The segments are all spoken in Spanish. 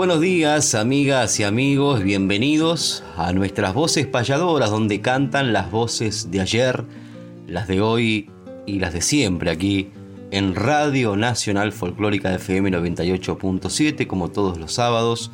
Buenos días, amigas y amigos, bienvenidos a nuestras voces payadoras, donde cantan las voces de ayer, las de hoy y las de siempre, aquí en Radio Nacional Folclórica FM 98.7, como todos los sábados.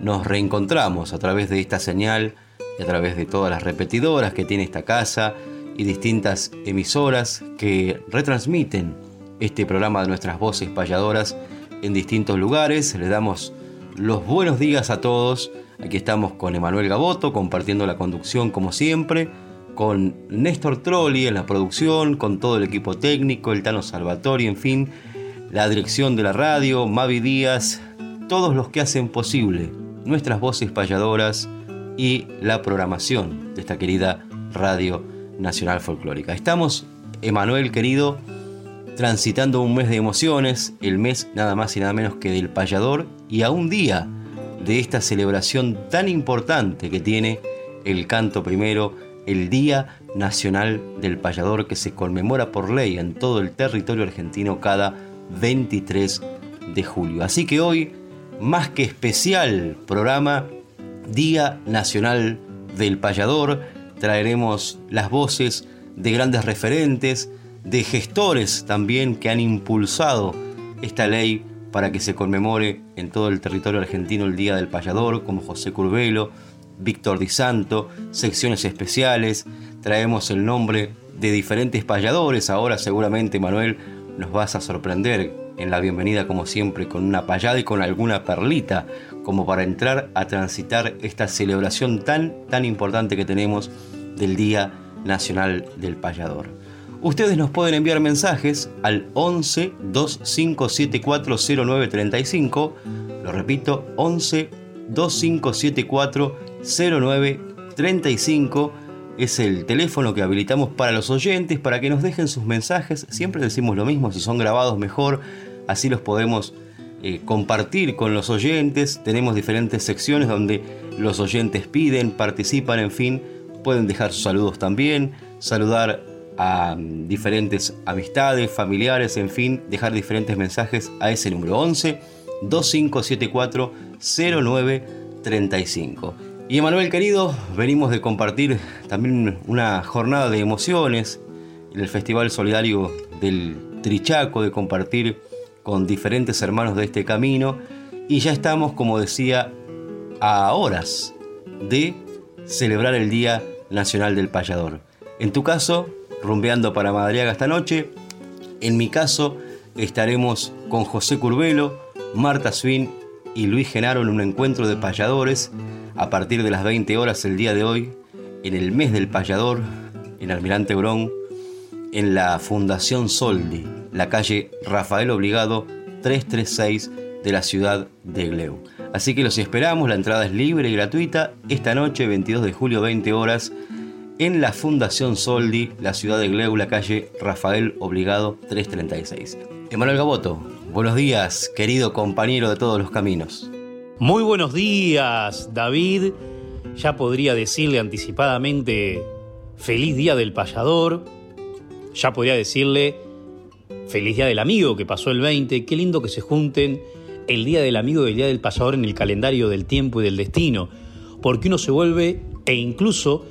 Nos reencontramos a través de esta señal y a través de todas las repetidoras que tiene esta casa y distintas emisoras que retransmiten este programa de nuestras voces payadoras en distintos lugares. Le damos los buenos días a todos. Aquí estamos con Emanuel Gaboto compartiendo la conducción como siempre, con Néstor Trolli en la producción, con todo el equipo técnico, el Tano Salvatori, en fin, la dirección de la radio, Mavi Díaz, todos los que hacen posible nuestras voces payadoras y la programación de esta querida Radio Nacional Folclórica. Estamos, Emanuel querido, transitando un mes de emociones, el mes nada más y nada menos que del payador y a un día de esta celebración tan importante que tiene el canto primero, el Día Nacional del Payador que se conmemora por ley en todo el territorio argentino cada 23 de julio. Así que hoy, más que especial programa, Día Nacional del Payador, traeremos las voces de grandes referentes, de gestores también que han impulsado esta ley para que se conmemore en todo el territorio argentino el Día del Payador, como José Curvelo, Víctor Di Santo, secciones especiales, traemos el nombre de diferentes payadores, ahora seguramente Manuel nos vas a sorprender en la bienvenida como siempre con una payada y con alguna perlita como para entrar a transitar esta celebración tan tan importante que tenemos del Día Nacional del Payador. Ustedes nos pueden enviar mensajes al 11 2574 0935. Lo repito, 11 2574 0935 es el teléfono que habilitamos para los oyentes para que nos dejen sus mensajes. Siempre decimos lo mismo, si son grabados mejor, así los podemos eh, compartir con los oyentes. Tenemos diferentes secciones donde los oyentes piden, participan, en fin, pueden dejar sus saludos también, saludar a diferentes amistades, familiares, en fin, dejar diferentes mensajes a ese número 11 2574 0935. Y Emanuel querido, venimos de compartir también una jornada de emociones en el Festival Solidario del Trichaco, de compartir con diferentes hermanos de este camino y ya estamos, como decía, a horas de celebrar el Día Nacional del Payador. En tu caso, rumbeando para Madriaga esta noche. En mi caso, estaremos con José Curvelo, Marta Swin y Luis Genaro en un encuentro de payadores a partir de las 20 horas el día de hoy, en el mes del payador, en Almirante Brón, en la Fundación Soldi, la calle Rafael Obligado 336 de la ciudad de Gleu. Así que los esperamos, la entrada es libre y gratuita esta noche, 22 de julio, 20 horas en la Fundación Soldi, la ciudad de Gleu, la calle Rafael Obligado 336. Emanuel Gaboto, buenos días, querido compañero de todos los caminos. Muy buenos días, David. Ya podría decirle anticipadamente feliz día del payador. Ya podría decirle feliz día del amigo que pasó el 20. Qué lindo que se junten el día del amigo y el día del payador en el calendario del tiempo y del destino. Porque uno se vuelve e incluso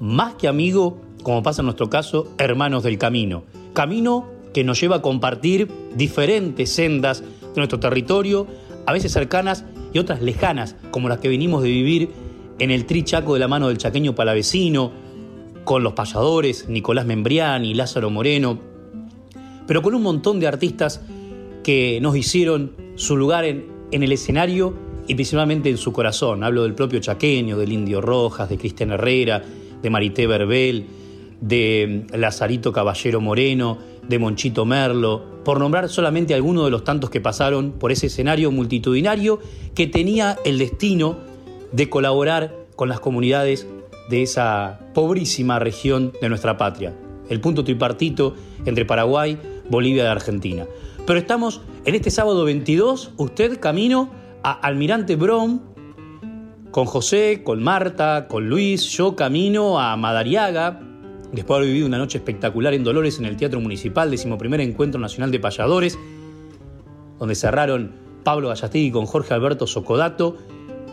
más que amigo, como pasa en nuestro caso, hermanos del camino. Camino que nos lleva a compartir diferentes sendas de nuestro territorio, a veces cercanas y otras lejanas, como las que venimos de vivir en el Trichaco de la mano del chaqueño palavecino, con los payadores, Nicolás Membriani, Lázaro Moreno, pero con un montón de artistas que nos hicieron su lugar en, en el escenario y principalmente en su corazón. Hablo del propio chaqueño, del Indio Rojas, de Cristian Herrera, de Marité Verbel, de Lazarito Caballero Moreno, de Monchito Merlo, por nombrar solamente algunos de los tantos que pasaron por ese escenario multitudinario que tenía el destino de colaborar con las comunidades de esa pobrísima región de nuestra patria, el punto tripartito entre Paraguay, Bolivia y Argentina. Pero estamos en este sábado 22, usted camino a Almirante Brom, con José, con Marta, con Luis, yo camino a Madariaga, después de haber vivido una noche espectacular en Dolores en el Teatro Municipal, decimoprimer Encuentro Nacional de Payadores, donde cerraron Pablo Gallastegui con Jorge Alberto Socodato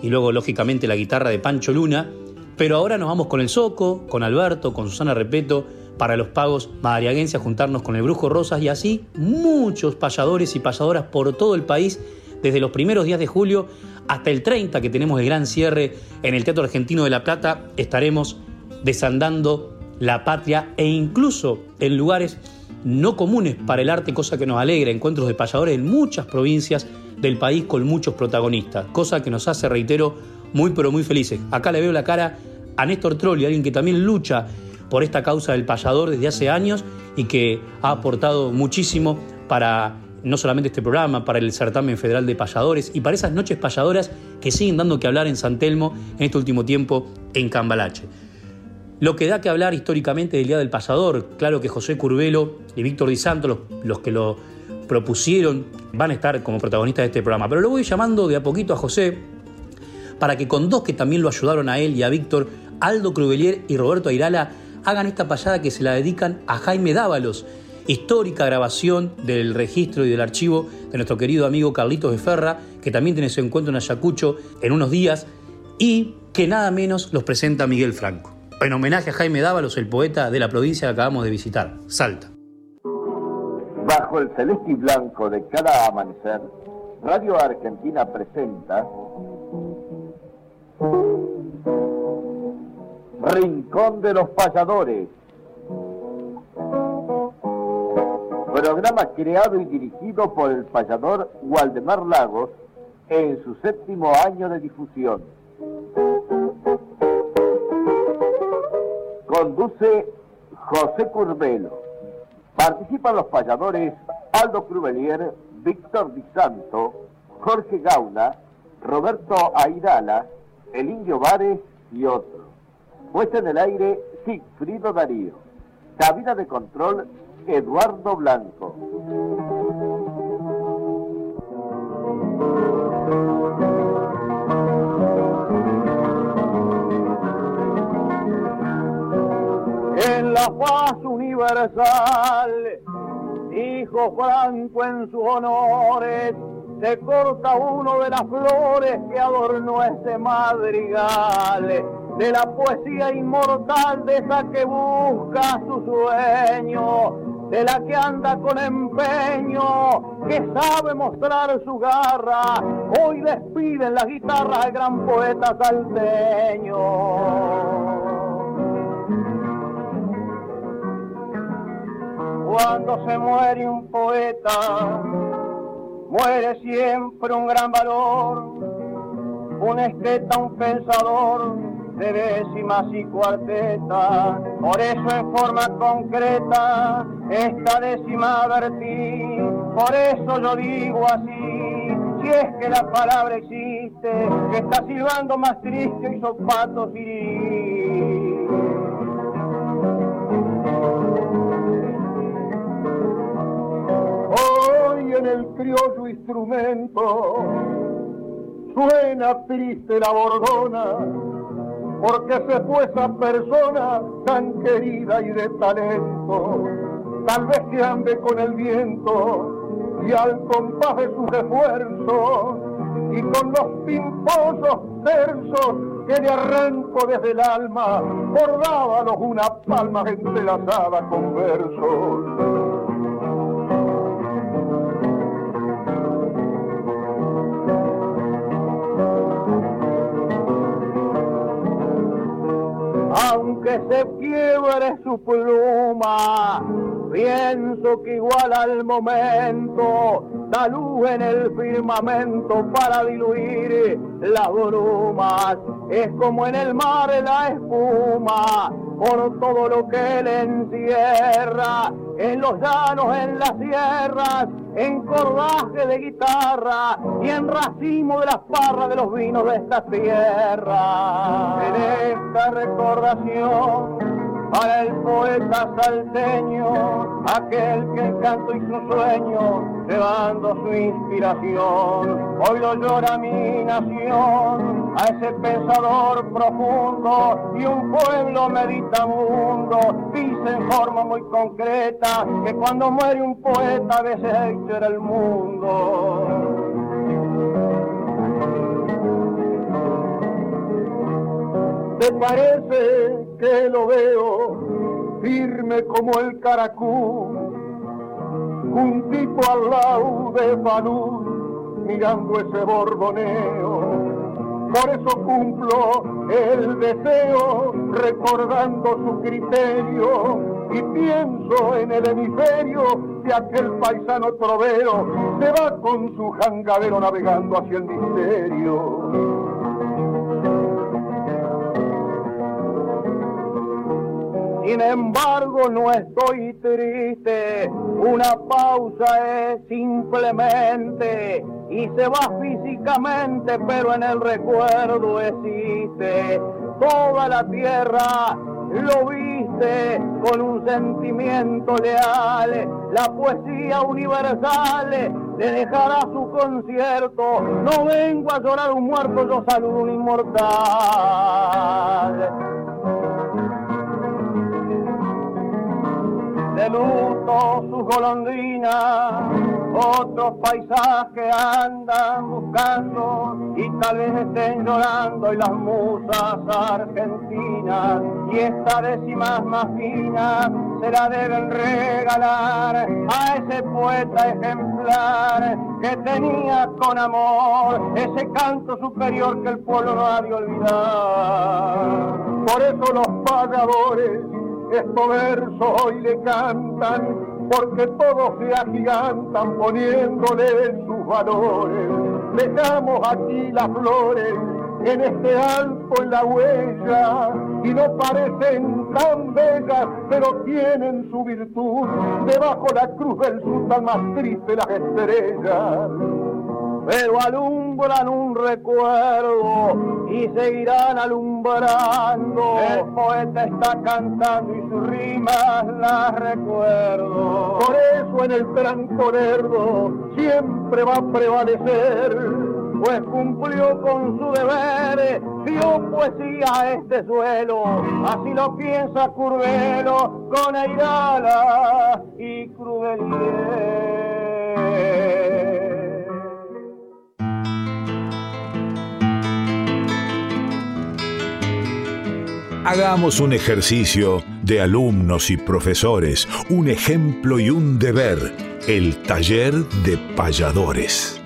y luego lógicamente la guitarra de Pancho Luna, pero ahora nos vamos con el Soco, con Alberto, con Susana Repeto, para los pagos madariaguenses a juntarnos con el Brujo Rosas y así muchos payadores y payadoras por todo el país desde los primeros días de julio hasta el 30 que tenemos el gran cierre en el Teatro Argentino de La Plata, estaremos desandando la patria e incluso en lugares no comunes para el arte, cosa que nos alegra, encuentros de payadores en muchas provincias del país con muchos protagonistas, cosa que nos hace, reitero, muy pero muy felices. Acá le veo la cara a Néstor Trolli, alguien que también lucha por esta causa del payador desde hace años y que ha aportado muchísimo para no solamente este programa, para el certamen federal de payadores y para esas noches payadoras que siguen dando que hablar en San Telmo en este último tiempo en Cambalache. Lo que da que hablar históricamente del Día del Payador, claro que José Curvelo y Víctor Di Santo, los, los que lo propusieron, van a estar como protagonistas de este programa. Pero lo voy llamando de a poquito a José para que con dos que también lo ayudaron a él y a Víctor, Aldo Cruvelier y Roberto Airala, hagan esta payada que se la dedican a Jaime Dávalos, histórica grabación del registro y del archivo de nuestro querido amigo Carlitos de Ferra, que también tiene su encuentro en Ayacucho en unos días, y que nada menos los presenta Miguel Franco. En homenaje a Jaime Dávalos, el poeta de la provincia que acabamos de visitar, Salta. Bajo el celeste y blanco de cada amanecer, Radio Argentina presenta Rincón de los Payadores Programa creado y dirigido por el payador Waldemar Lagos en su séptimo año de difusión. Conduce José Curvelo. Participan los payadores Aldo Cruvelier, Víctor Di Santo, Jorge Gauna, Roberto Airala, El Indio Vares y otros. Puesta en el aire Sigfrido Darío. Cabina de control Eduardo Blanco. En la paz universal, hijo Franco en sus honores, se corta uno de las flores que adornó ese madrigal, de la poesía inmortal de esa que busca su sueño, de la que anda con empeño, que sabe mostrar su garra. Hoy despiden las guitarras al gran poeta salteño. Cuando se muere un poeta, muere siempre un gran valor, un esteta, un pensador de décimas y cuartetas. Por eso en forma concreta esta décima vertí. Por eso yo digo así, si es que la palabra existe, que está silbando más triste y zapatos y Hoy en el criollo instrumento suena triste la bordona porque se fue esa persona tan querida y de talento, tal vez que ande con el viento y al compás de sus esfuerzos y con los pimposos versos que le arranco desde el alma, bordábalos una palma entrelazada con versos. Que se quiebre su pluma. Pienso que igual al momento da luz en el firmamento para diluir las brumas. Es como en el mar la espuma por todo lo que le encierra, en los llanos, en las sierras, en cordaje de guitarra y en racimo de las parras de los vinos de esta tierra. En esta recordación para el poeta salteño, aquel que el canto y su sueño, llevando su inspiración. Hoy lo llora mi nación, a ese pensador profundo, y un pueblo meditabundo, dice en forma muy concreta, que cuando muere un poeta, veces era el mundo. ¿Te parece que lo veo firme como el caracú, juntito al lado de Fanú, mirando ese borboneo? Por eso cumplo el deseo, recordando su criterio, y pienso en el hemisferio de aquel paisano trovero, se va con su jangadero navegando hacia el misterio. Sin embargo, no estoy triste, una pausa es simplemente y se va físicamente, pero en el recuerdo existe. Toda la tierra lo viste con un sentimiento leal, la poesía universal le dejará su concierto. No vengo a llorar un muerto, yo saludo un inmortal. De luto sus golondrinas, otros paisajes andan buscando y tal vez estén llorando y las musas argentinas y esta décima más fina se la deben regalar a ese poeta ejemplar que tenía con amor ese canto superior que el pueblo no ha de olvidar. Por eso los pagadores estos versos hoy le cantan, porque todos se agigantan poniéndole sus valores. Dejamos aquí las flores en este alto en la huella y no parecen tan bellas, pero tienen su virtud. Debajo la cruz del sur más triste las estrellas pero alumbran un recuerdo y seguirán alumbrando. El poeta está cantando y sus rimas las recuerdo. Por eso en el tranco siempre va a prevalecer, pues cumplió con su deber, dio poesía a este suelo, así lo piensa Curvelo con Airala y Crudelier. Hagamos un ejercicio de alumnos y profesores, un ejemplo y un deber, el taller de payadores.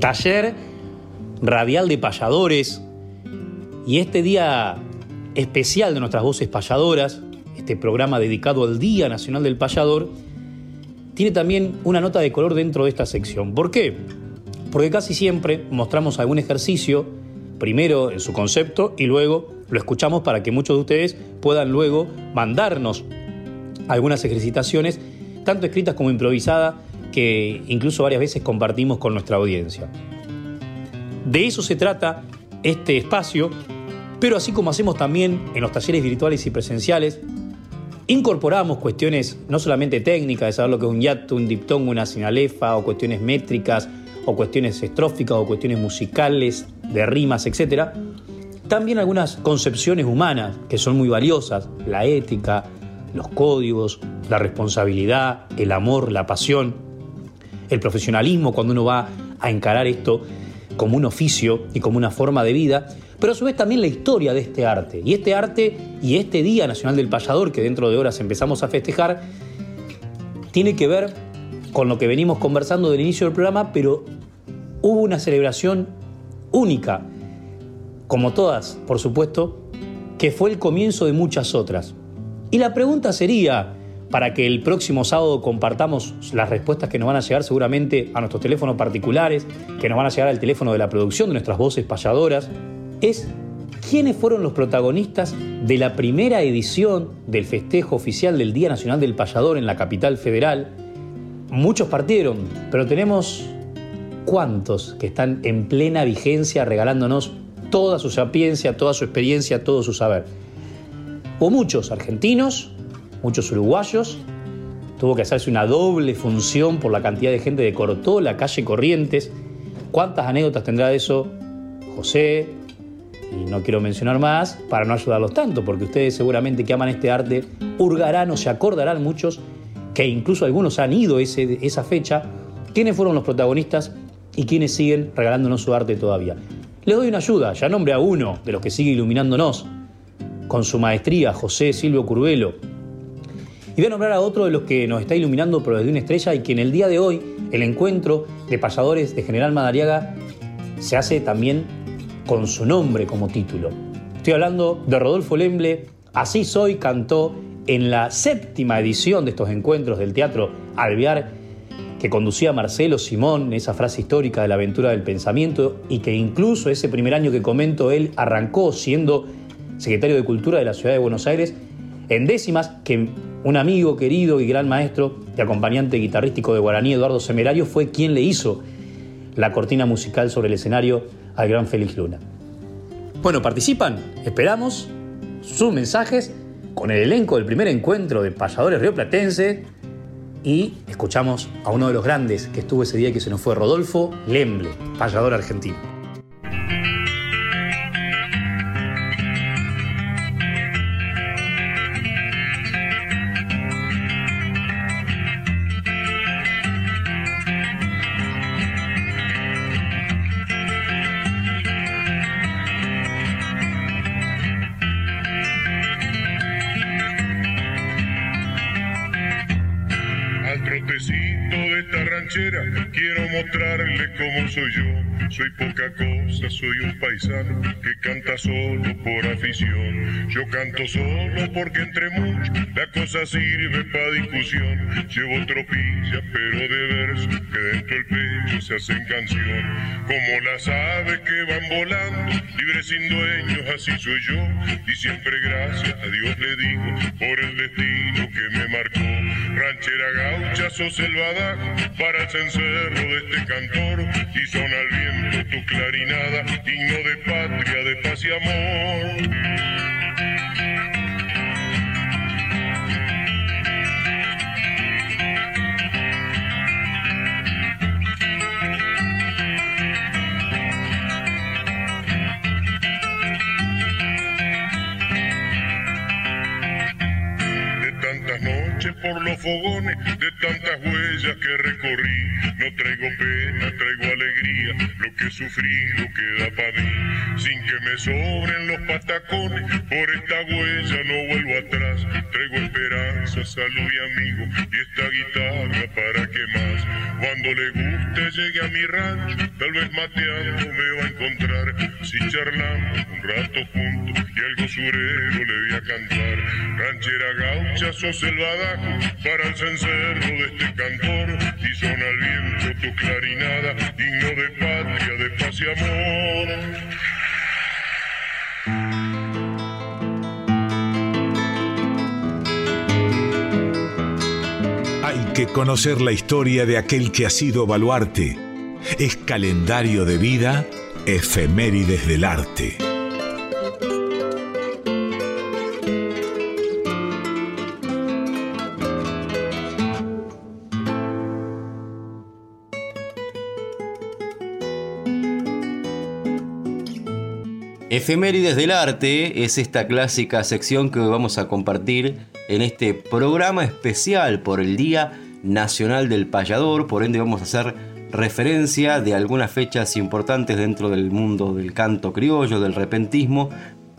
Taller radial de payadores. Y este día especial de nuestras voces payadoras, este programa dedicado al Día Nacional del Payador, tiene también una nota de color dentro de esta sección. ¿Por qué? Porque casi siempre mostramos algún ejercicio, primero en su concepto y luego lo escuchamos para que muchos de ustedes puedan luego mandarnos algunas ejercitaciones, tanto escritas como improvisadas, que incluso varias veces compartimos con nuestra audiencia. De eso se trata este espacio pero así como hacemos también en los talleres virtuales y presenciales, incorporamos cuestiones no solamente técnicas, de saber lo que es un yato, un diptongo, una sinalefa, o cuestiones métricas, o cuestiones estróficas, o cuestiones musicales, de rimas, etc. También algunas concepciones humanas que son muy valiosas, la ética, los códigos, la responsabilidad, el amor, la pasión, el profesionalismo cuando uno va a encarar esto como un oficio y como una forma de vida, pero a su vez también la historia de este arte. Y este arte y este Día Nacional del Payador, que dentro de horas empezamos a festejar, tiene que ver con lo que venimos conversando del inicio del programa, pero hubo una celebración única, como todas, por supuesto, que fue el comienzo de muchas otras. Y la pregunta sería, para que el próximo sábado compartamos las respuestas que nos van a llegar seguramente a nuestros teléfonos particulares, que nos van a llegar al teléfono de la producción de nuestras voces payadoras, es quiénes fueron los protagonistas de la primera edición del festejo oficial del Día Nacional del Payador en la capital federal. Muchos partieron, pero tenemos cuántos que están en plena vigencia regalándonos toda su sapiencia, toda su experiencia, todo su saber. Hubo muchos argentinos, muchos uruguayos. Tuvo que hacerse una doble función por la cantidad de gente que cortó la calle Corrientes. ¿Cuántas anécdotas tendrá de eso José? Y no quiero mencionar más para no ayudarlos tanto, porque ustedes seguramente que aman este arte hurgarán o se acordarán muchos que incluso algunos han ido ese, esa fecha. ¿Quiénes fueron los protagonistas y quiénes siguen regalándonos su arte todavía? Les doy una ayuda, ya nombre a uno de los que sigue iluminándonos con su maestría, José Silvio Curvelo, y voy a nombrar a otro de los que nos está iluminando pero desde una estrella y que en el día de hoy el encuentro de payadores de General Madariaga se hace también con su nombre como título. Estoy hablando de Rodolfo Lemble, Así Soy cantó en la séptima edición de estos encuentros del Teatro Alvear que conducía Marcelo Simón, esa frase histórica de la aventura del pensamiento, y que incluso ese primer año que comento él arrancó siendo secretario de Cultura de la Ciudad de Buenos Aires en décimas que un amigo querido y gran maestro y acompañante guitarrístico de Guaraní, Eduardo Semerario, fue quien le hizo la cortina musical sobre el escenario al gran Félix Luna. Bueno, participan, esperamos sus mensajes con el elenco del primer encuentro de payadores rioplatenses y escuchamos a uno de los grandes que estuvo ese día y que se nos fue, Rodolfo Lemble, payador argentino. Soy un paisano que canta solo por afición. Yo canto solo porque entre muchos la cosa sirve para discusión. Llevo tropilla, pero de verso que dentro del pecho se hacen canción. Como las aves que van volando, libres sin dueños, así soy yo. Y siempre gracias a Dios le digo por el destino que me marcó. Ranchera gaucha, sos el badajo para el cencerro de este cantor. Y son al tu clarinada, digno de patria, de paz y amor. por los fogones de tantas huellas que recorrí. Sufrido queda para mí. Sin que me sobren los patacones, por esta huella no vuelvo atrás. Traigo esperanza, salud y amigo, y esta guitarra para que más. Cuando le guste llegue a mi rancho, tal vez mateando me va a encontrar. Si charlamos un rato juntos y algo surero le voy a cantar. Ranchera gaucha, sos el para el cencerro de este cantor y son al viento tu clarinada, digno de patria, de paz y amor. Hay que conocer la historia de aquel que ha sido baluarte. Es calendario de vida, efemérides del arte. Efemérides del Arte es esta clásica sección que vamos a compartir en este programa especial por el Día Nacional del Payador, por ende vamos a hacer referencia de algunas fechas importantes dentro del mundo del canto criollo, del repentismo,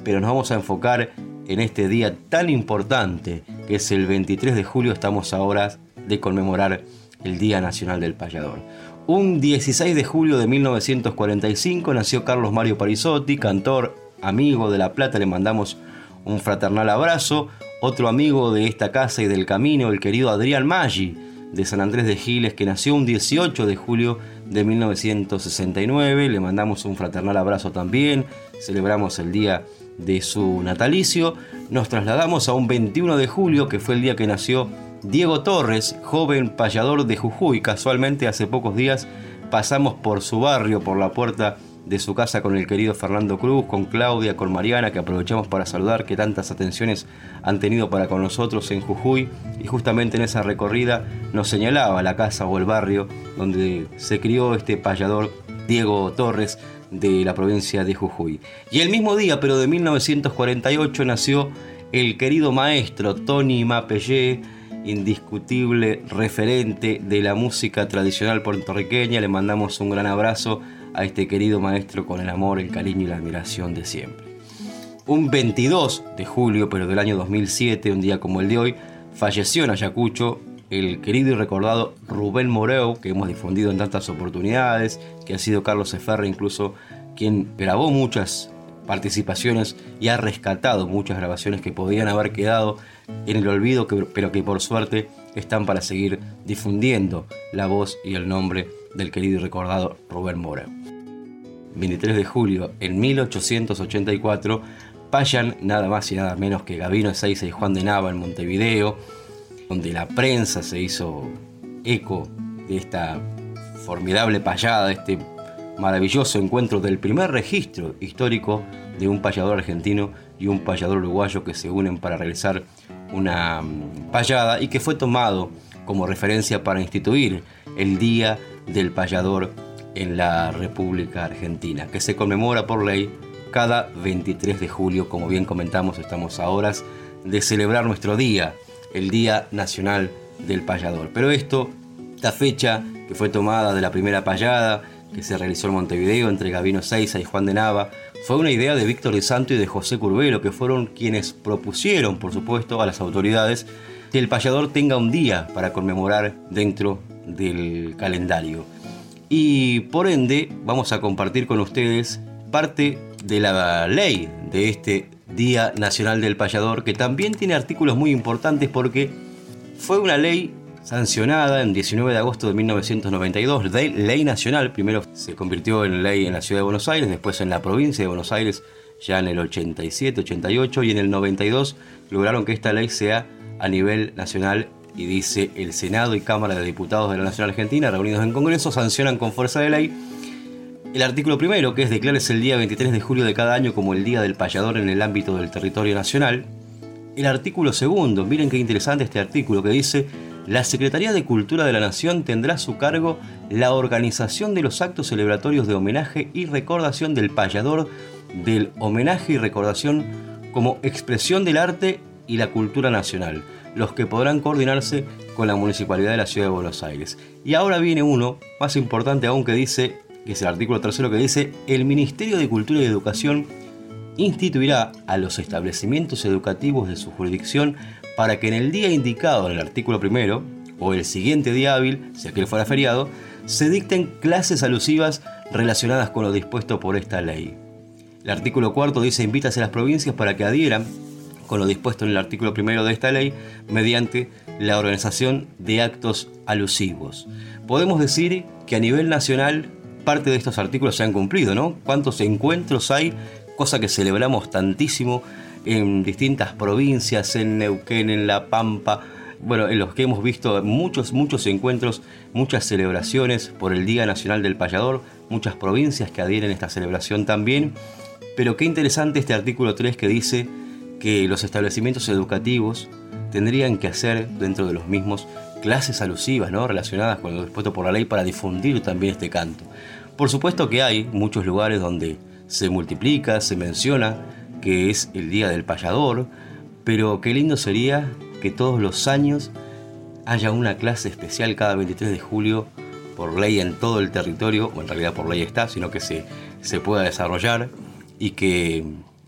pero nos vamos a enfocar en este día tan importante que es el 23 de julio, estamos ahora de conmemorar el Día Nacional del Payador. Un 16 de julio de 1945 nació Carlos Mario Parisotti, cantor, amigo de La Plata, le mandamos un fraternal abrazo. Otro amigo de esta casa y del camino, el querido Adrián Maggi, de San Andrés de Giles, que nació un 18 de julio de 1969. Le mandamos un fraternal abrazo también. Celebramos el día de su natalicio. Nos trasladamos a un 21 de julio, que fue el día que nació Diego Torres, joven payador de Jujuy. Casualmente hace pocos días pasamos por su barrio, por la puerta de su casa con el querido Fernando Cruz, con Claudia, con Mariana, que aprovechamos para saludar, que tantas atenciones han tenido para con nosotros en Jujuy. Y justamente en esa recorrida nos señalaba la casa o el barrio donde se crió este payador Diego Torres de la provincia de Jujuy. Y el mismo día, pero de 1948, nació el querido maestro Tony Mapellé, indiscutible referente de la música tradicional puertorriqueña. Le mandamos un gran abrazo a este querido maestro con el amor, el cariño y la admiración de siempre. Un 22 de julio, pero del año 2007, un día como el de hoy, falleció en Ayacucho el querido y recordado Rubén Moreu, que hemos difundido en tantas oportunidades, que ha sido Carlos Eferre incluso quien grabó muchas participaciones y ha rescatado muchas grabaciones que podían haber quedado en el olvido, pero que por suerte están para seguir difundiendo la voz y el nombre del querido y recordado Rubén Moreu. 23 de julio en 1884, payan nada más y nada menos que Gabino Ezeiza y Juan de Nava en Montevideo, donde la prensa se hizo eco de esta formidable payada, este maravilloso encuentro del primer registro histórico de un payador argentino y un payador uruguayo que se unen para realizar una mm, payada y que fue tomado como referencia para instituir el Día del Payador en la República Argentina, que se conmemora por ley cada 23 de julio, como bien comentamos, estamos a horas de celebrar nuestro día, el Día Nacional del Payador. Pero esto, esta fecha que fue tomada de la primera payada que se realizó en Montevideo entre Gabino Seiza y Juan de Nava, fue una idea de Víctor de Santo y de José Curbelo, que fueron quienes propusieron, por supuesto, a las autoridades que el payador tenga un día para conmemorar dentro del calendario. Y por ende vamos a compartir con ustedes parte de la ley de este Día Nacional del Payador, que también tiene artículos muy importantes porque fue una ley sancionada en 19 de agosto de 1992, ley nacional, primero se convirtió en ley en la ciudad de Buenos Aires, después en la provincia de Buenos Aires ya en el 87, 88 y en el 92 lograron que esta ley sea a nivel nacional y dice el Senado y Cámara de Diputados de la Nación Argentina, reunidos en Congreso, sancionan con fuerza de ley el artículo primero, que es declararse el día 23 de julio de cada año como el Día del Payador en el ámbito del territorio nacional. El artículo segundo, miren qué interesante este artículo que dice, la Secretaría de Cultura de la Nación tendrá a su cargo la organización de los actos celebratorios de homenaje y recordación del payador, del homenaje y recordación como expresión del arte y la cultura nacional los que podrán coordinarse con la Municipalidad de la Ciudad de Buenos Aires. Y ahora viene uno, más importante aún, que dice, que es el artículo tercero que dice, el Ministerio de Cultura y Educación instituirá a los establecimientos educativos de su jurisdicción para que en el día indicado en el artículo primero, o el siguiente día hábil, si aquel fuera feriado, se dicten clases alusivas relacionadas con lo dispuesto por esta ley. El artículo cuarto dice invita a las provincias para que adhieran con lo dispuesto en el artículo primero de esta ley mediante la organización de actos alusivos. Podemos decir que a nivel nacional parte de estos artículos se han cumplido, ¿no? ¿Cuántos encuentros hay? Cosa que celebramos tantísimo en distintas provincias, en Neuquén, en La Pampa, bueno, en los que hemos visto muchos, muchos encuentros, muchas celebraciones por el Día Nacional del Payador, muchas provincias que adhieren a esta celebración también. Pero qué interesante este artículo 3 que dice que los establecimientos educativos tendrían que hacer dentro de los mismos clases alusivas, ¿no? relacionadas con lo dispuesto por la ley para difundir también este canto. Por supuesto que hay muchos lugares donde se multiplica, se menciona que es el Día del Payador, pero qué lindo sería que todos los años haya una clase especial cada 23 de julio por ley en todo el territorio, o en realidad por ley está, sino que se, se pueda desarrollar y que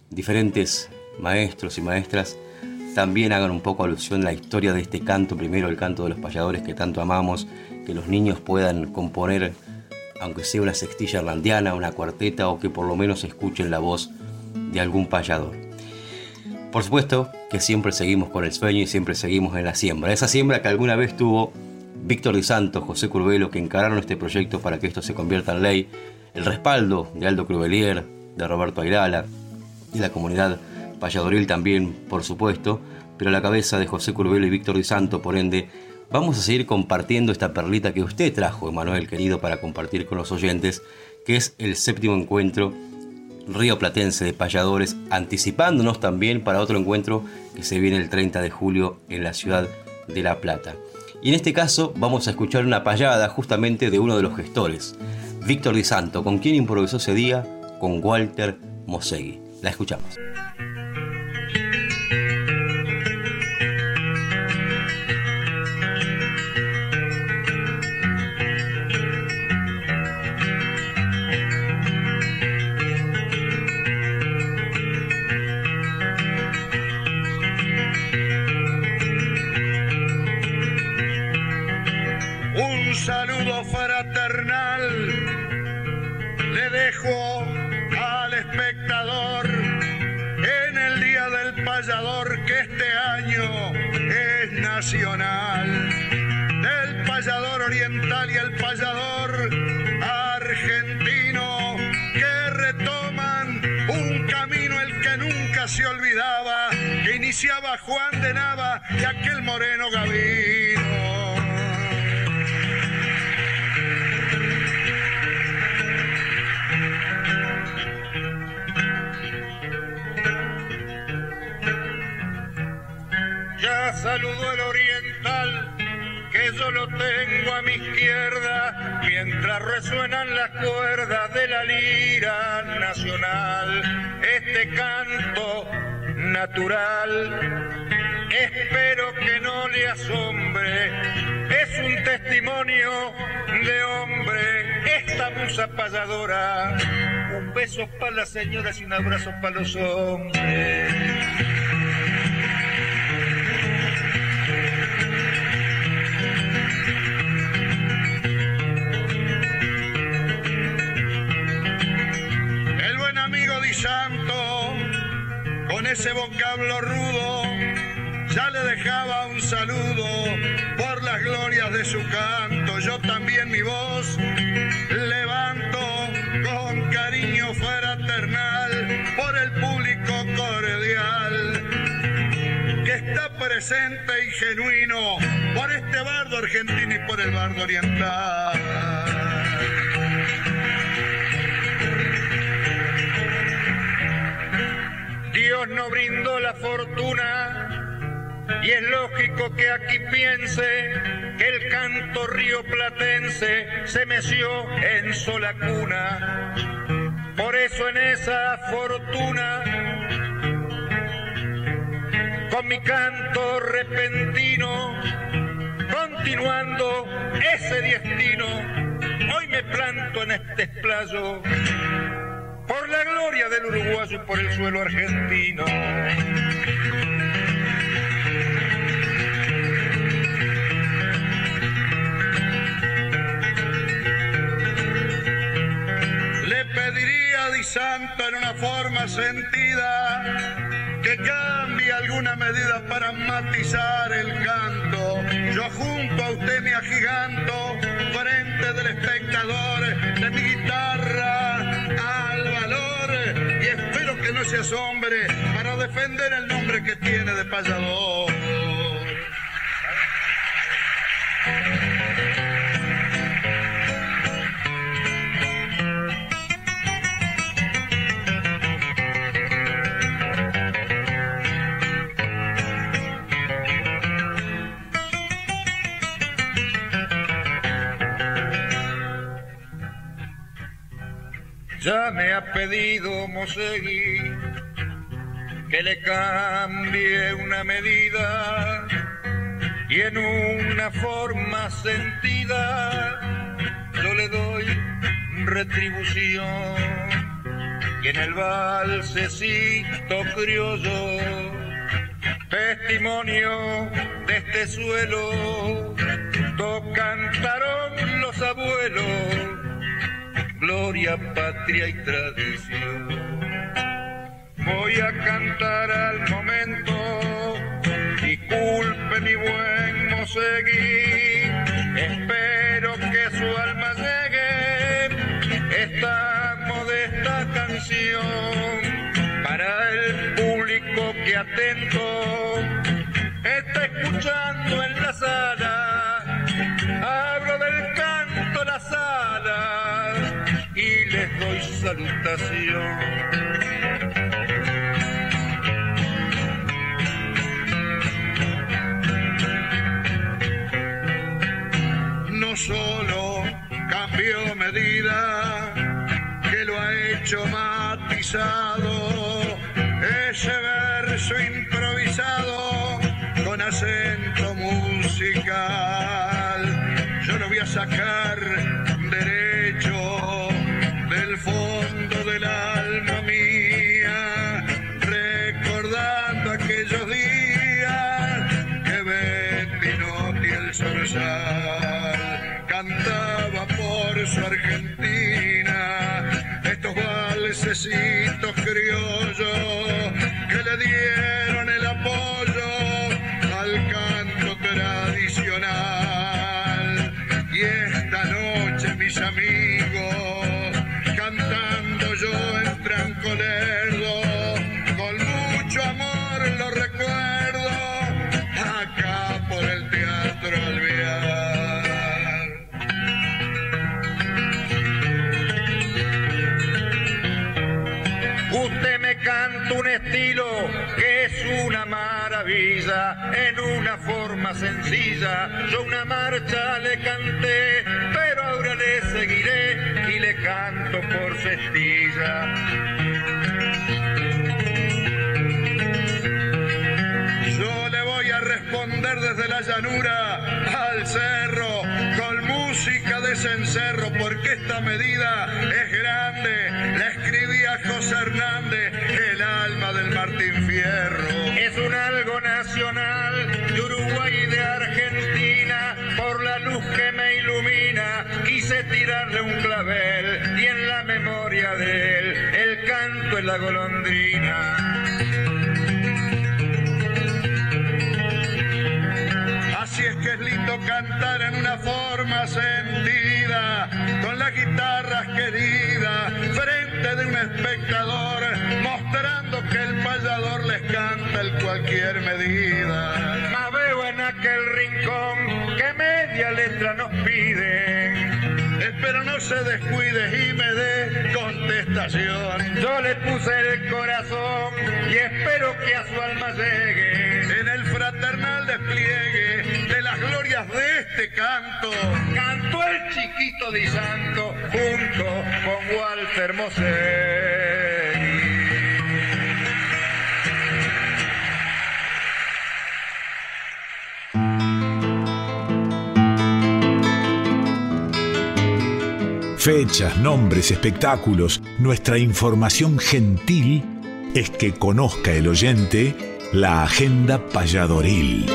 diferentes maestros y maestras también hagan un poco alusión a la historia de este canto, primero el canto de los payadores que tanto amamos, que los niños puedan componer, aunque sea una sextilla irlandiana, una cuarteta, o que por lo menos escuchen la voz de algún payador. Por supuesto que siempre seguimos con el sueño y siempre seguimos en la siembra. Esa siembra que alguna vez tuvo Víctor Di Santos, José Curvelo, que encararon este proyecto para que esto se convierta en ley, el respaldo de Aldo Cruvelier, de Roberto Airala y la comunidad payadoril también, por supuesto, pero a la cabeza de José Curvelo y Víctor Di Santo, por ende, vamos a seguir compartiendo esta perlita que usted trajo, Emanuel querido, para compartir con los oyentes, que es el séptimo encuentro Río Platense de Payadores, anticipándonos también para otro encuentro que se viene el 30 de julio en la ciudad de La Plata. Y en este caso vamos a escuchar una payada justamente de uno de los gestores, Víctor Di Santo, con quien improvisó ese día, con Walter Mosegui. La escuchamos. Nava y aquel moreno Gavino. saludo el oriental, que yo lo tengo a mi izquierda, mientras resuenan las cuerdas de la lira nacional. Este canto natural, espero que no le asombre, es un testimonio de hombre, esta musa payadora. Un beso para las señoras y un abrazo para los hombres. Ese vocablo rudo, ya le dejaba un saludo por las glorias de su canto. Yo también mi voz levanto con cariño fraternal por el público cordial que está presente y genuino por este bardo argentino y por el bardo oriental. No brindó la fortuna y es lógico que aquí piense que el canto río platense se meció en sola cuna. Por eso en esa fortuna, con mi canto repentino, continuando ese destino, hoy me planto en este esplayo por la gloria del uruguayo y por el suelo argentino. Le pediría a Di Santo en una forma sentida que cambie alguna medida para matizar el canto. Yo junto a usted me agiganto frente del espectador de mi guitarra no se asombre para defender el nombre que tiene de payador. Ya me ha pedido Mosegui que le cambie una medida y en una forma sentida yo le doy retribución. Y en el valsecito criollo, testimonio de este suelo, cantaron los abuelos, gloria, patria y tradición. Voy a cantar al momento, disculpe mi buen moseguí, espero que su alma llegue esta modesta canción para el público que atento está escuchando en la sala. Salutación. No solo cambió medida, que lo ha hecho matizado, ese verso improvisado con acento musical. Yo lo voy a sacar Cantaba por su Argentina estos valsecitos criollos que le dieron el apoyo al canto tradicional. Y esta noche, mis amigos, cantando yo en Francolerdo, forma sencilla. Yo una marcha le canté, pero ahora le seguiré y le canto por cestilla. Yo le voy a responder desde la llanura al cerro con música de cencerro porque esta medida es grande. La escribía José Hernández, tirarle un clavel y en la memoria de él el canto es la golondrina. Así es que es lindo cantar en una forma sentida, con las guitarras queridas, frente de un espectador, mostrando que el payador les canta en cualquier medida. Más veo en aquel rincón que media letra nos pide. Espero no se descuide y me dé contestación. Yo le puse el corazón y espero que a su alma llegue en el fraternal despliegue de las glorias de este canto. Cantó el chiquito Di Santo junto con Walter Mosegui. Fechas, nombres, espectáculos, nuestra información gentil es que conozca el oyente la agenda payadoril.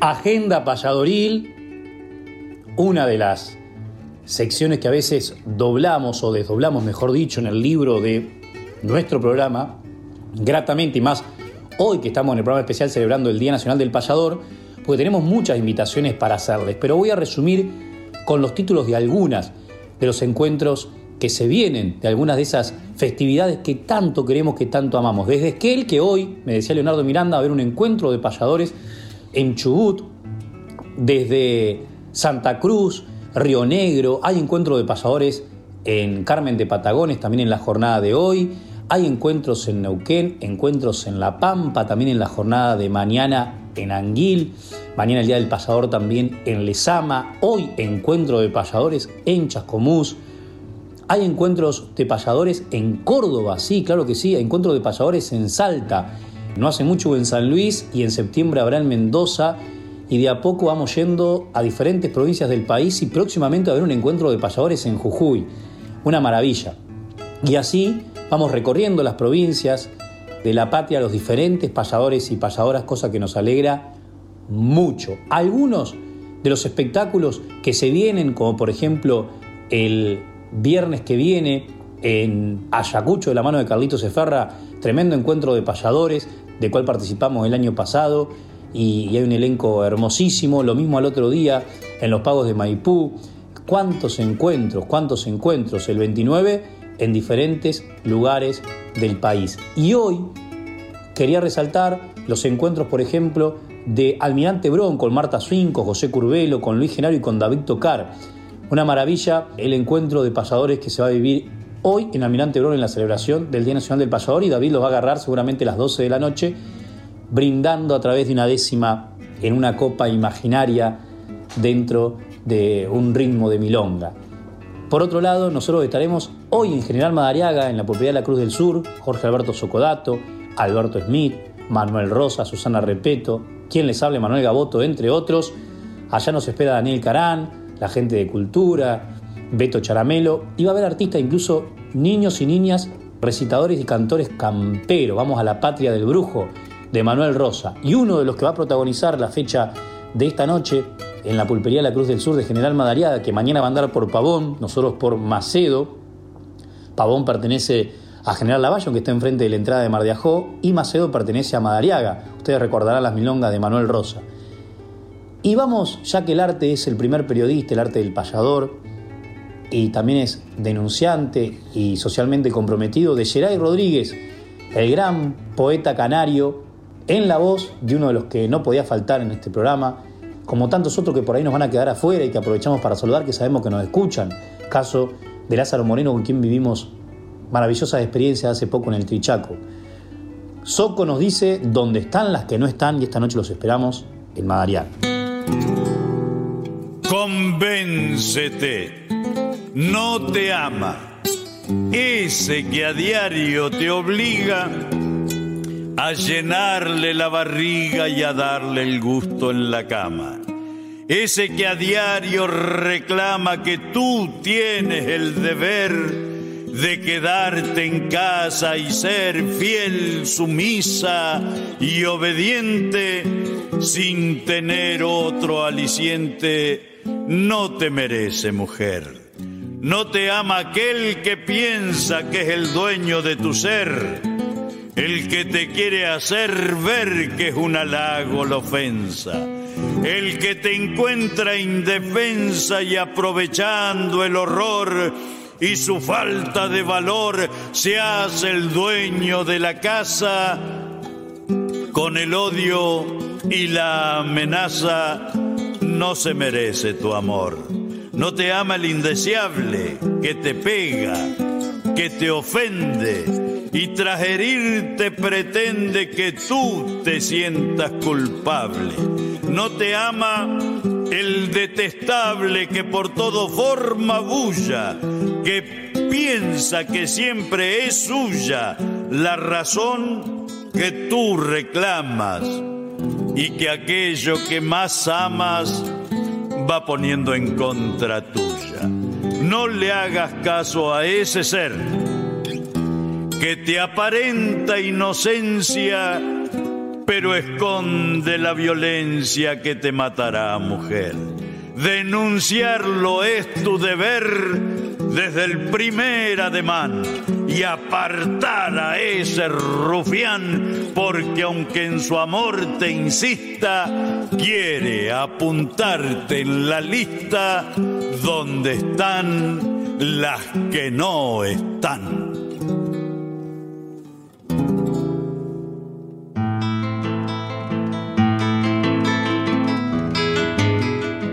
Agenda Payadoril, una de las secciones que a veces doblamos o desdoblamos, mejor dicho, en el libro de nuestro programa, gratamente y más hoy que estamos en el programa especial celebrando el Día Nacional del Payador, porque tenemos muchas invitaciones para hacerles, pero voy a resumir con los títulos de algunas de los encuentros que se vienen, de algunas de esas festividades que tanto queremos, que tanto amamos. Desde Esquel, que hoy, me decía Leonardo Miranda, va a haber un encuentro de payadores en Chubut, desde Santa Cruz, Río Negro, hay encuentro de payadores en Carmen de Patagones, también en la jornada de hoy, hay encuentros en Neuquén, encuentros en La Pampa, también en la jornada de mañana en Anguil, mañana el Día del Payador también en Lezama, hoy encuentro de payadores en Chascomús, hay encuentros de payadores en Córdoba, sí, claro que sí, hay encuentros de payadores en Salta, no hace mucho en San Luis y en septiembre habrá en Mendoza y de a poco vamos yendo a diferentes provincias del país y próximamente a haber un encuentro de payadores en Jujuy, una maravilla. Y así vamos recorriendo las provincias de la patria, los diferentes payadores y payadoras, cosa que nos alegra mucho. Algunos de los espectáculos que se vienen, como por ejemplo el viernes que viene en Ayacucho de la mano de Carlitos Eferra, tremendo encuentro de payadores, de cual participamos el año pasado, y, hay un elenco hermosísimo, lo mismo al otro día en los pagos de Maipú, cuántos encuentros, cuántos encuentros, el 29 en diferentes lugares del país. Y hoy quería resaltar los encuentros, por ejemplo, de Almirante Brón con Marta Swing, con José Curbelo, con Luis Genaro y con David Tocar. Una maravilla el encuentro de pasadores que se va a vivir hoy en Almirante Brón en la celebración del Día Nacional del Pasador y David los va a agarrar seguramente a las 12 de la noche brindando a través de una décima en una copa imaginaria dentro de un ritmo de milonga. Por otro lado, nosotros estaremos hoy en General Madariaga, en la propiedad de la Cruz del Sur, Jorge Alberto Socodato, Alberto Smith, Manuel Rosa, Susana Repeto, quien les hable, Manuel Gaboto, entre otros. Allá nos espera Daniel Carán, la gente de cultura, Beto Charamelo, y va a haber artistas, incluso niños y niñas, recitadores y cantores camperos. Vamos a la patria del brujo, de Manuel Rosa. Y uno de los que va a protagonizar la fecha de esta noche en la pulpería La Cruz del Sur de General Madariaga, que mañana va a andar por Pavón, nosotros por Macedo. Pavón pertenece a General Lavalle, que está enfrente de la entrada de Mar y Macedo pertenece a Madariaga. Ustedes recordarán las milongas de Manuel Rosa. Y vamos, ya que el arte es el primer periodista, el arte del payador, y también es denunciante y socialmente comprometido, de Geray Rodríguez, el gran poeta canario en la voz de uno de los que no podía faltar en este programa, como tantos otros que por ahí nos van a quedar afuera y que aprovechamos para saludar, que sabemos que nos escuchan. Caso de Lázaro Moreno, con quien vivimos maravillosas experiencias hace poco en el Trichaco. Soco nos dice dónde están las que no están y esta noche los esperamos en Madarial. Convéncete, no te ama. Ese que a diario te obliga a llenarle la barriga y a darle el gusto en la cama. Ese que a diario reclama que tú tienes el deber de quedarte en casa y ser fiel, sumisa y obediente sin tener otro aliciente, no te merece mujer. No te ama aquel que piensa que es el dueño de tu ser el que te quiere hacer ver que es un halago la ofensa, el que te encuentra indefensa y aprovechando el horror y su falta de valor se hace el dueño de la casa con el odio y la amenaza no se merece tu amor. No te ama el indeseable que te pega, que te ofende y tras herirte pretende que tú te sientas culpable. No te ama el detestable que por todo forma bulla, que piensa que siempre es suya la razón que tú reclamas y que aquello que más amas va poniendo en contra tuya. No le hagas caso a ese ser que te aparenta inocencia, pero esconde la violencia que te matará, mujer. Denunciarlo es tu deber desde el primer ademán y apartar a ese rufián, porque aunque en su amor te insista, quiere apuntarte en la lista donde están las que no están.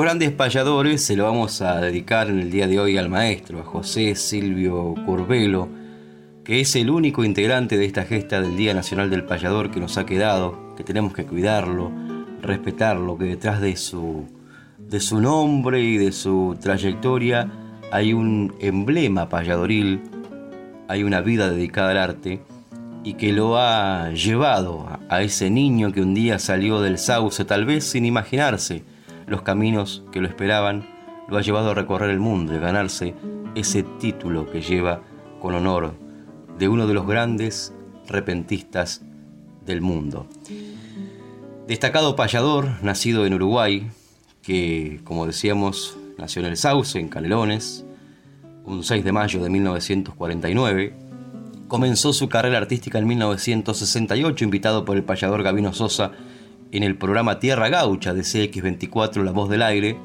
Grandes payadores se lo vamos a dedicar en el día de hoy al maestro, a José Silvio Curbelo, que es el único integrante de esta gesta del Día Nacional del Payador que nos ha quedado, que tenemos que cuidarlo, respetarlo, que detrás de su, de su nombre y de su trayectoria hay un emblema payadoril, hay una vida dedicada al arte y que lo ha llevado a ese niño que un día salió del sauce, tal vez sin imaginarse los caminos que lo esperaban, lo ha llevado a recorrer el mundo y ganarse ese título que lleva con honor de uno de los grandes repentistas del mundo. Destacado payador, nacido en Uruguay, que, como decíamos, nació en el Sauce, en Canelones, un 6 de mayo de 1949, Comenzó su carrera artística en 1968, invitado por el payador Gabino Sosa en el programa Tierra Gaucha de CX24 La Voz del Aire.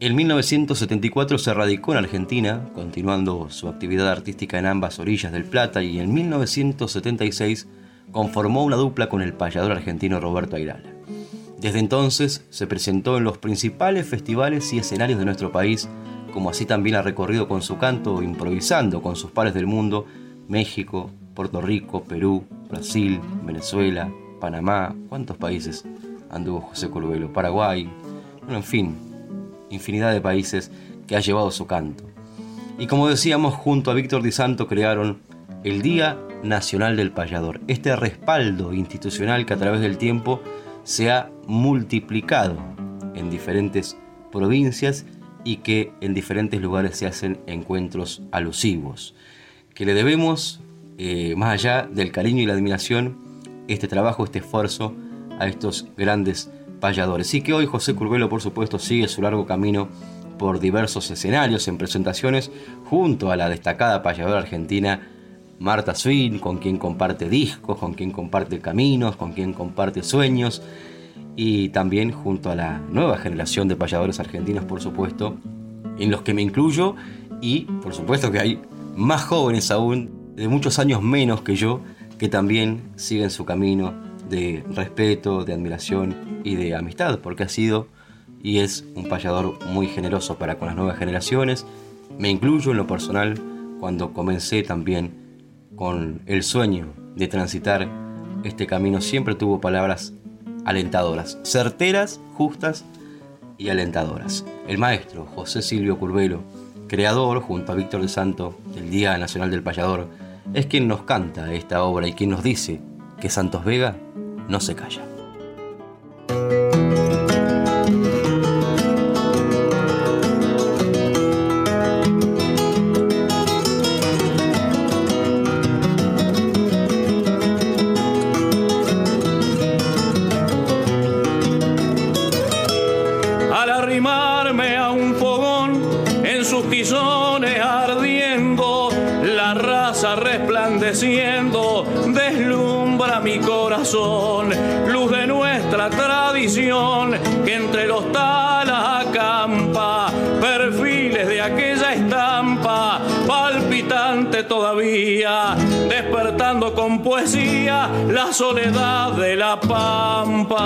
En 1974 se radicó en Argentina, continuando su actividad artística en ambas orillas del Plata, y en 1976 conformó una dupla con el payador argentino Roberto Airala. Desde entonces se presentó en los principales festivales y escenarios de nuestro país, como así también ha recorrido con su canto improvisando con sus pares del mundo México, Puerto Rico, Perú, Brasil, Venezuela, Panamá, ¿cuántos países anduvo José Curbelo? Paraguay, bueno, en fin, infinidad de países que ha llevado su canto. Y como decíamos, junto a Víctor Di Santo crearon el Día Nacional del Payador, este respaldo institucional que a través del tiempo se ha multiplicado en diferentes provincias y que en diferentes lugares se hacen encuentros alusivos que le debemos, eh, más allá del cariño y la admiración, este trabajo, este esfuerzo a estos grandes payadores. Y que hoy José Curbelo, por supuesto, sigue su largo camino por diversos escenarios en presentaciones junto a la destacada payadora argentina Marta Swin, con quien comparte discos, con quien comparte caminos, con quien comparte sueños y también junto a la nueva generación de payadores argentinos, por supuesto, en los que me incluyo y por supuesto que hay más jóvenes aún, de muchos años menos que yo, que también siguen su camino de respeto, de admiración y de amistad, porque ha sido y es un payador muy generoso para con las nuevas generaciones. Me incluyo en lo personal cuando comencé también con el sueño de transitar este camino, siempre tuvo palabras alentadoras, certeras, justas y alentadoras. El maestro José Silvio Curvelo, creador, junto a Víctor de Santo, del Día Nacional del Payador, es quien nos canta esta obra y quien nos dice que Santos Vega no se calla. La soledad de la pampa.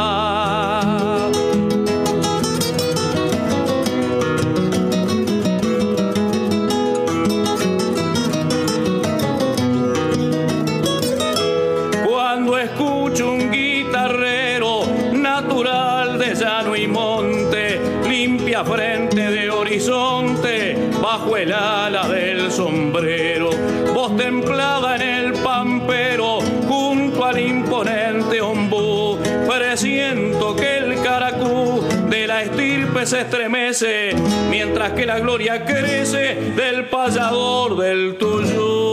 Se estremece, mientras que la gloria crece del payador del tuyo.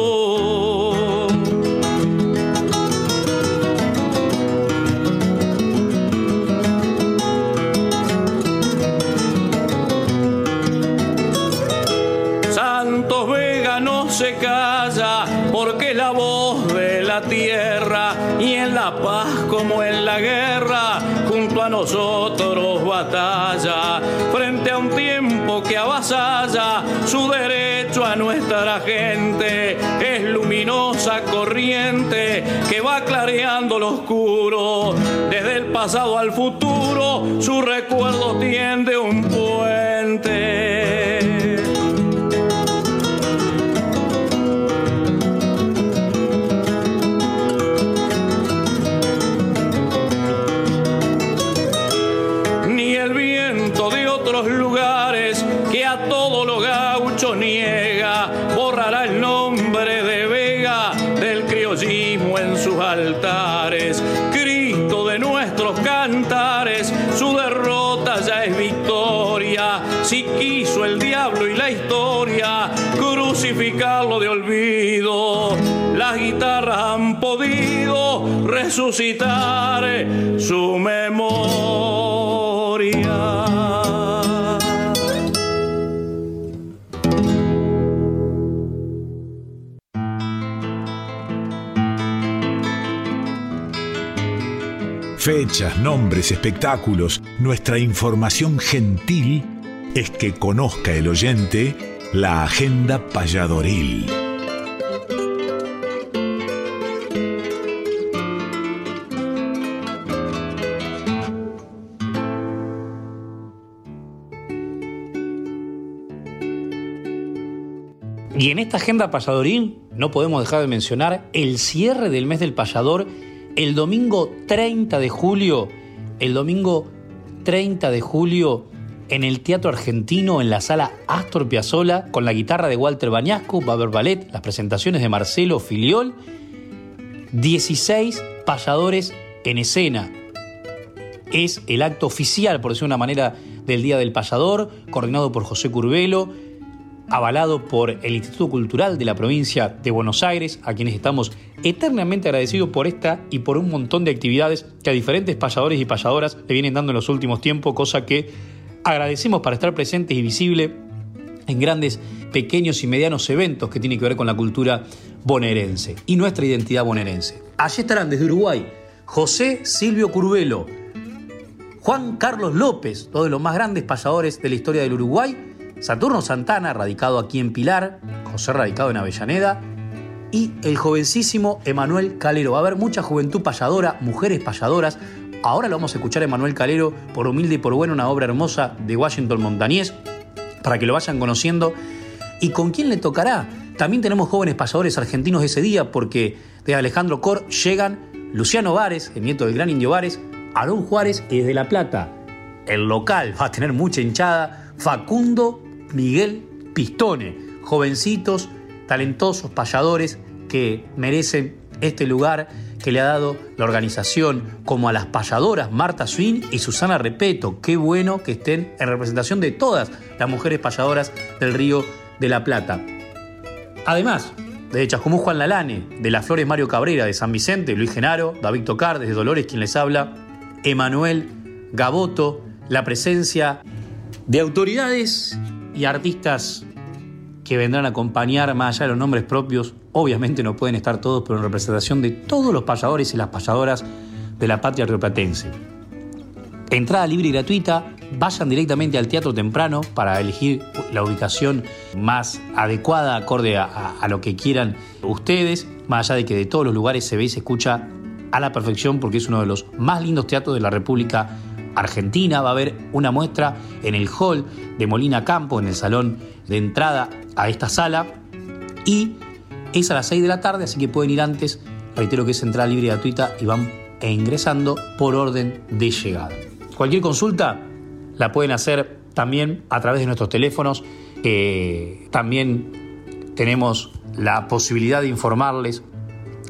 Oscuro. Desde el pasado al futuro, su recuerdo tiende resucitar su memoria. Fechas, nombres, espectáculos, nuestra información gentil es que conozca el oyente la agenda payadoril. Esta agenda payadoril no podemos dejar de mencionar el cierre del mes del payador el domingo 30 de julio, el domingo 30 de julio en el Teatro Argentino en la sala Astor Piazzolla con la guitarra de Walter Bañasco, haber ballet, las presentaciones de Marcelo Filiol, 16 payadores en escena. Es el acto oficial, por decir una manera, del Día del Payador, coordinado por José Curvelo, avalado por el Instituto Cultural de la provincia de Buenos Aires, a quienes estamos eternamente agradecidos por esta y por un montón de actividades que a diferentes payadores y payadoras le vienen dando en los últimos tiempos, cosa que agradecemos para estar presentes y visibles en grandes, pequeños y medianos eventos que tienen que ver con la cultura bonaerense y nuestra identidad bonaerense. Allí estarán desde Uruguay José Silvio Curvelo, Juan Carlos López, todos los más grandes payadores de la historia del Uruguay, Saturno Santana, radicado aquí en Pilar, José radicado en Avellaneda, y el jovencísimo Emanuel Calero. Va a haber mucha juventud payadora, mujeres payadoras. Ahora lo vamos a escuchar a Emanuel Calero, por humilde y por bueno, una obra hermosa de Washington Montañés, para que lo vayan conociendo. ¿Y con quién le tocará? También tenemos jóvenes payadores argentinos ese día, porque de Alejandro Cor llegan Luciano Vares, el nieto del gran Indio Vares, Aarón Juárez y desde La Plata. El local va a tener mucha hinchada. Facundo Miguel Pistone, jovencitos, talentosos payadores que merecen este lugar que le ha dado la organización, como a las payadoras Marta Swin y Susana Repeto. Qué bueno que estén en representación de todas las mujeres payadoras del Río de la Plata. Además, de Chascomú Juan Lalane, de Las Flores Mario Cabrera, de San Vicente, Luis Genaro, David Tocar, desde Dolores quien les habla, Emanuel Gaboto, la presencia de autoridades y artistas que vendrán a acompañar, más allá de los nombres propios, obviamente no pueden estar todos, pero en representación de todos los payadores y las payadoras de la patria rioplatense. Entrada libre y gratuita, vayan directamente al teatro temprano para elegir la ubicación más adecuada, acorde a, a lo que quieran ustedes, más allá de que de todos los lugares se ve y se escucha a la perfección, porque es uno de los más lindos teatros de la República Argentina. Va a haber una muestra en el hall de Molina Campo, en el salón de entrada a esta sala. Y es a las 6 de la tarde, así que pueden ir antes. Reitero que es entrada libre y gratuita y van ingresando por orden de llegada. Cualquier consulta la pueden hacer también a través de nuestros teléfonos. Eh, también tenemos la posibilidad de informarles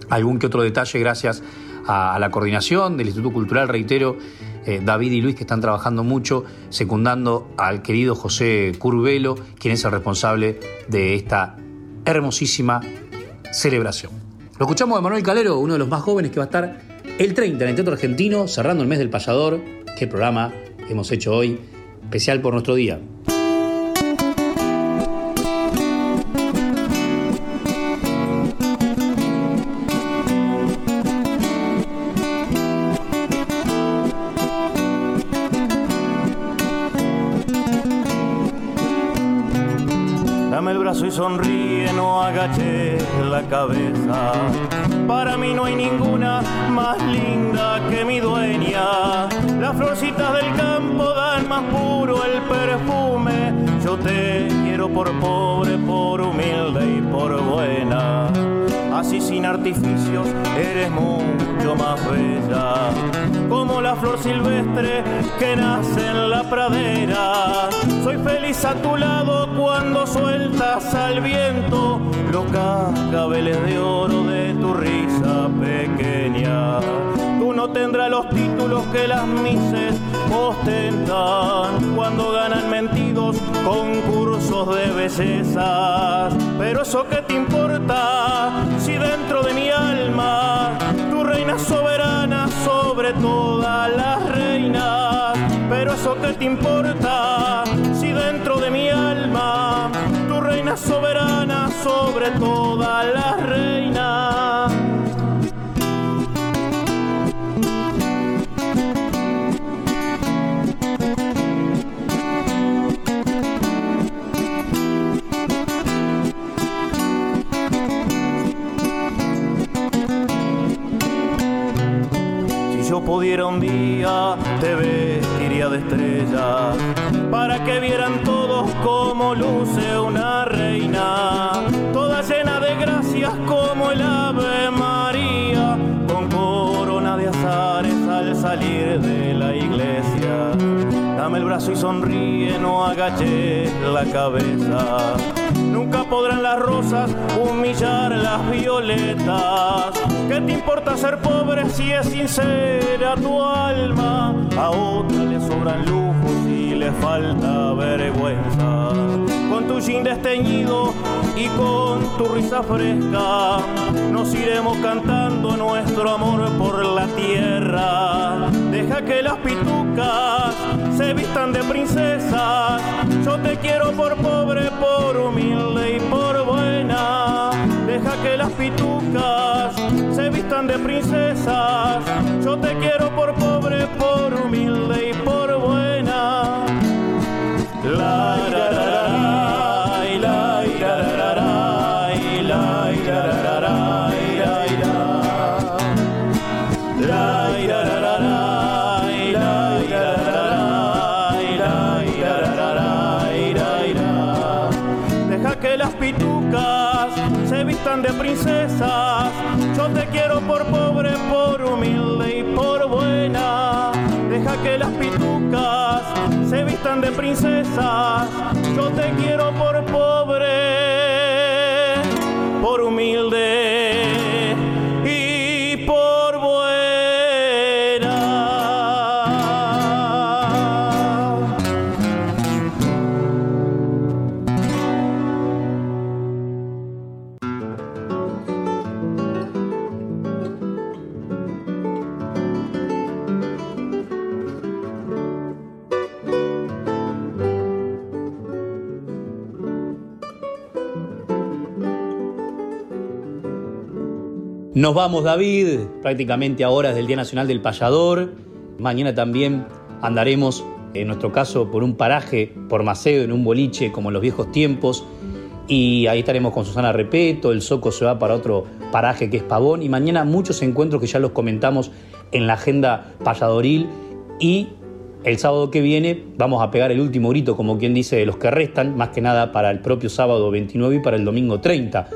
algún que otro detalle gracias a la coordinación del Instituto Cultural, reitero, eh, David y Luis que están trabajando mucho, secundando al querido José Curvelo, quien es el responsable de esta hermosísima celebración. Lo escuchamos de Manuel Calero, uno de los más jóvenes que va a estar el 30 en el Teatro Argentino, cerrando el mes del payador. Qué programa hemos hecho hoy, especial por nuestro día. Dame el brazo y sonríe, no agache la cabeza. Para mí no hay ninguna más linda que mi dueña. Las florcitas del campo dan más puro el perfume. Yo te quiero por pobre, por humilde y por buena así sin artificios eres mucho más bella, como la flor silvestre que nace en la pradera. Soy feliz a tu lado cuando sueltas al viento los cascabeles de oro de tu risa pequeña. Tú no tendrás los títulos que las mises ostentan cuando ganan mentidos concursos de bellezas. Pero eso que te importa si dentro de mi alma tu reina soberana sobre todas las reinas. Pero eso que te importa si dentro de mi alma tu reina soberana sobre todas las reinas. Pudiera un día te vestiría de estrella para que vieran todos cómo luce una reina, toda llena de gracias como el Ave María, con corona de azares al salir de la iglesia. Dame el brazo y sonríe, no agache la cabeza. Nunca podrán las rosas humillar las violetas. ¿Qué te importa ser pobre si es sincera tu alma? A otra le sobran lujos le falta vergüenza. Con tu jean desteñido y con tu risa fresca, nos iremos cantando nuestro amor por la tierra. Deja que las pitucas se vistan de princesas. Yo te quiero por pobre, por humilde y por buena. Deja que las pitucas se vistan de princesas. Yo te quiero por pobre, por humilde y por de princesas. Yo te quiero por se vistan de princesas. Yo te quiero por pobre, por humilde Nos vamos, David, prácticamente a horas del Día Nacional del Payador. Mañana también andaremos, en nuestro caso, por un paraje, por Macedo, en un boliche, como en los viejos tiempos. Y ahí estaremos con Susana Repeto, el Soco se va para otro paraje que es Pavón. Y mañana muchos encuentros que ya los comentamos en la agenda payadoril. Y el sábado que viene vamos a pegar el último grito, como quien dice, de los que restan, más que nada para el propio sábado 29 y para el domingo 30.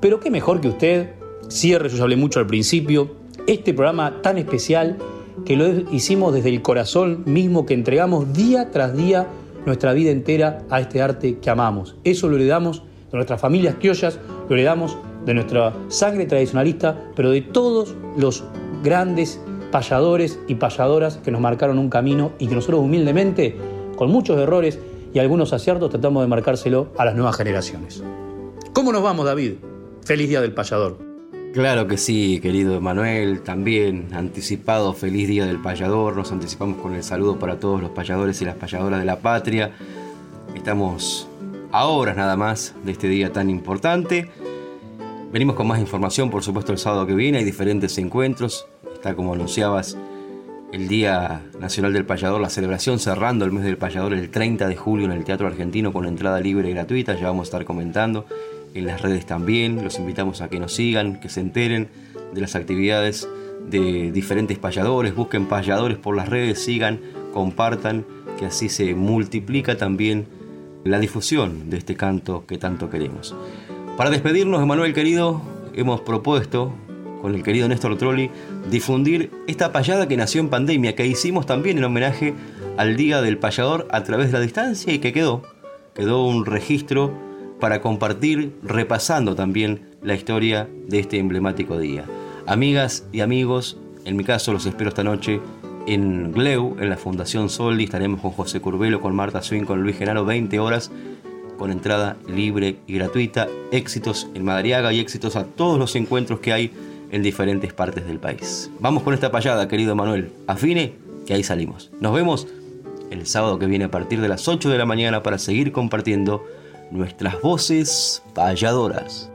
Pero qué mejor que usted cierre, yo ya hablé mucho al principio, este programa tan especial que lo hicimos desde el corazón mismo, que entregamos día tras día nuestra vida entera a este arte que amamos. Eso lo heredamos de nuestras familias criollas, lo heredamos de nuestra sangre tradicionalista, pero de todos los grandes payadores y payadoras que nos marcaron un camino y que nosotros humildemente, con muchos errores y algunos aciertos, tratamos de marcárselo a las nuevas generaciones. ¿Cómo nos vamos, David? Feliz Día del Payador. Claro que sí, querido Emanuel, también anticipado feliz día del payador, nos anticipamos con el saludo para todos los payadores y las payadoras de la patria. Estamos a horas nada más de este día tan importante. Venimos con más información, por supuesto, el sábado que viene, hay diferentes encuentros, está como anunciabas el Día Nacional del Payador, la celebración cerrando el mes del payador el 30 de julio en el Teatro Argentino con entrada libre y gratuita, ya vamos a estar comentando en las redes también, los invitamos a que nos sigan, que se enteren de las actividades de diferentes payadores, busquen payadores por las redes, sigan, compartan, que así se multiplica también la difusión de este canto que tanto queremos. Para despedirnos, Emanuel querido, hemos propuesto con el querido Néstor Trolli difundir esta payada que nació en pandemia, que hicimos también en homenaje al Día del Payador a través de la distancia y que quedó, quedó un registro para compartir repasando también la historia de este emblemático día. Amigas y amigos, en mi caso los espero esta noche en Gleu, en la Fundación Soldi. Estaremos con José Curbelo, con Marta Swing, con Luis Genaro, 20 horas, con entrada libre y gratuita. Éxitos en Madariaga y éxitos a todos los encuentros que hay en diferentes partes del país. Vamos con esta payada, querido Manuel. Afine, que ahí salimos. Nos vemos el sábado que viene a partir de las 8 de la mañana para seguir compartiendo nuestras voces payadoras.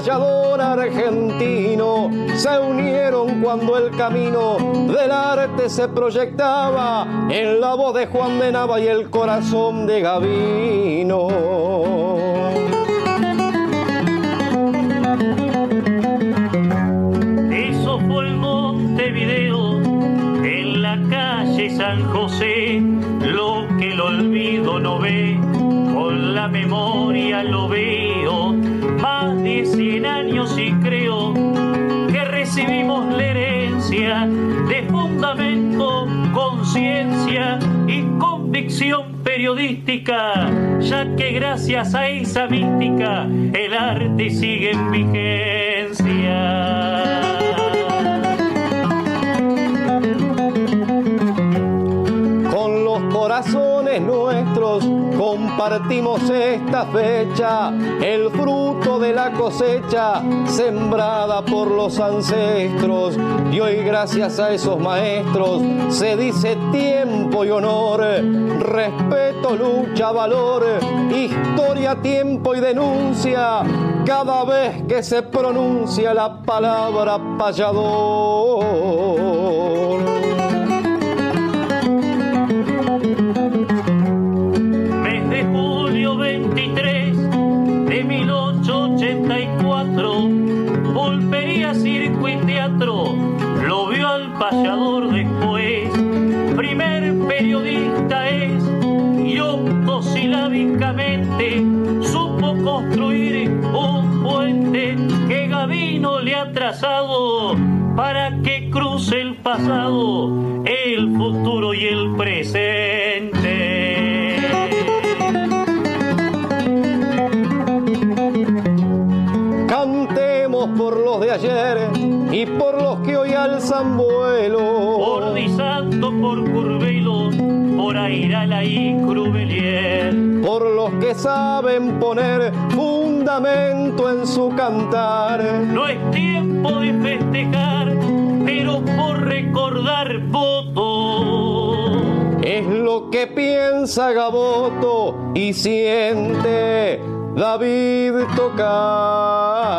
Un payador argentino se unieron cuando el camino del arte se proyectaba en la voz de Juan de Nava y el corazón de Gavino. San José, lo que el olvido no ve, con la memoria conciencia y convicción periodística, ya que gracias a esa mística el arte sigue en vigencia. nuestros compartimos esta fecha, el fruto de la cosecha sembrada por los ancestros. Y hoy gracias a esos maestros se dice tiempo y honor, respeto, lucha, valor, historia, tiempo y denuncia. Cada vez que se pronuncia la palabra payador. Para que cruce el pasado, el futuro y el presente. Cantemos por los de ayer y por los que hoy alzan vuelo. Por Di Santo, por Curvelo, por Airala y Crubelier. Por los que saben poner fundamento en su cantar. No es tiempo de festejar, pero por recordar voto. Es lo que piensa Gaboto y siente David tocar.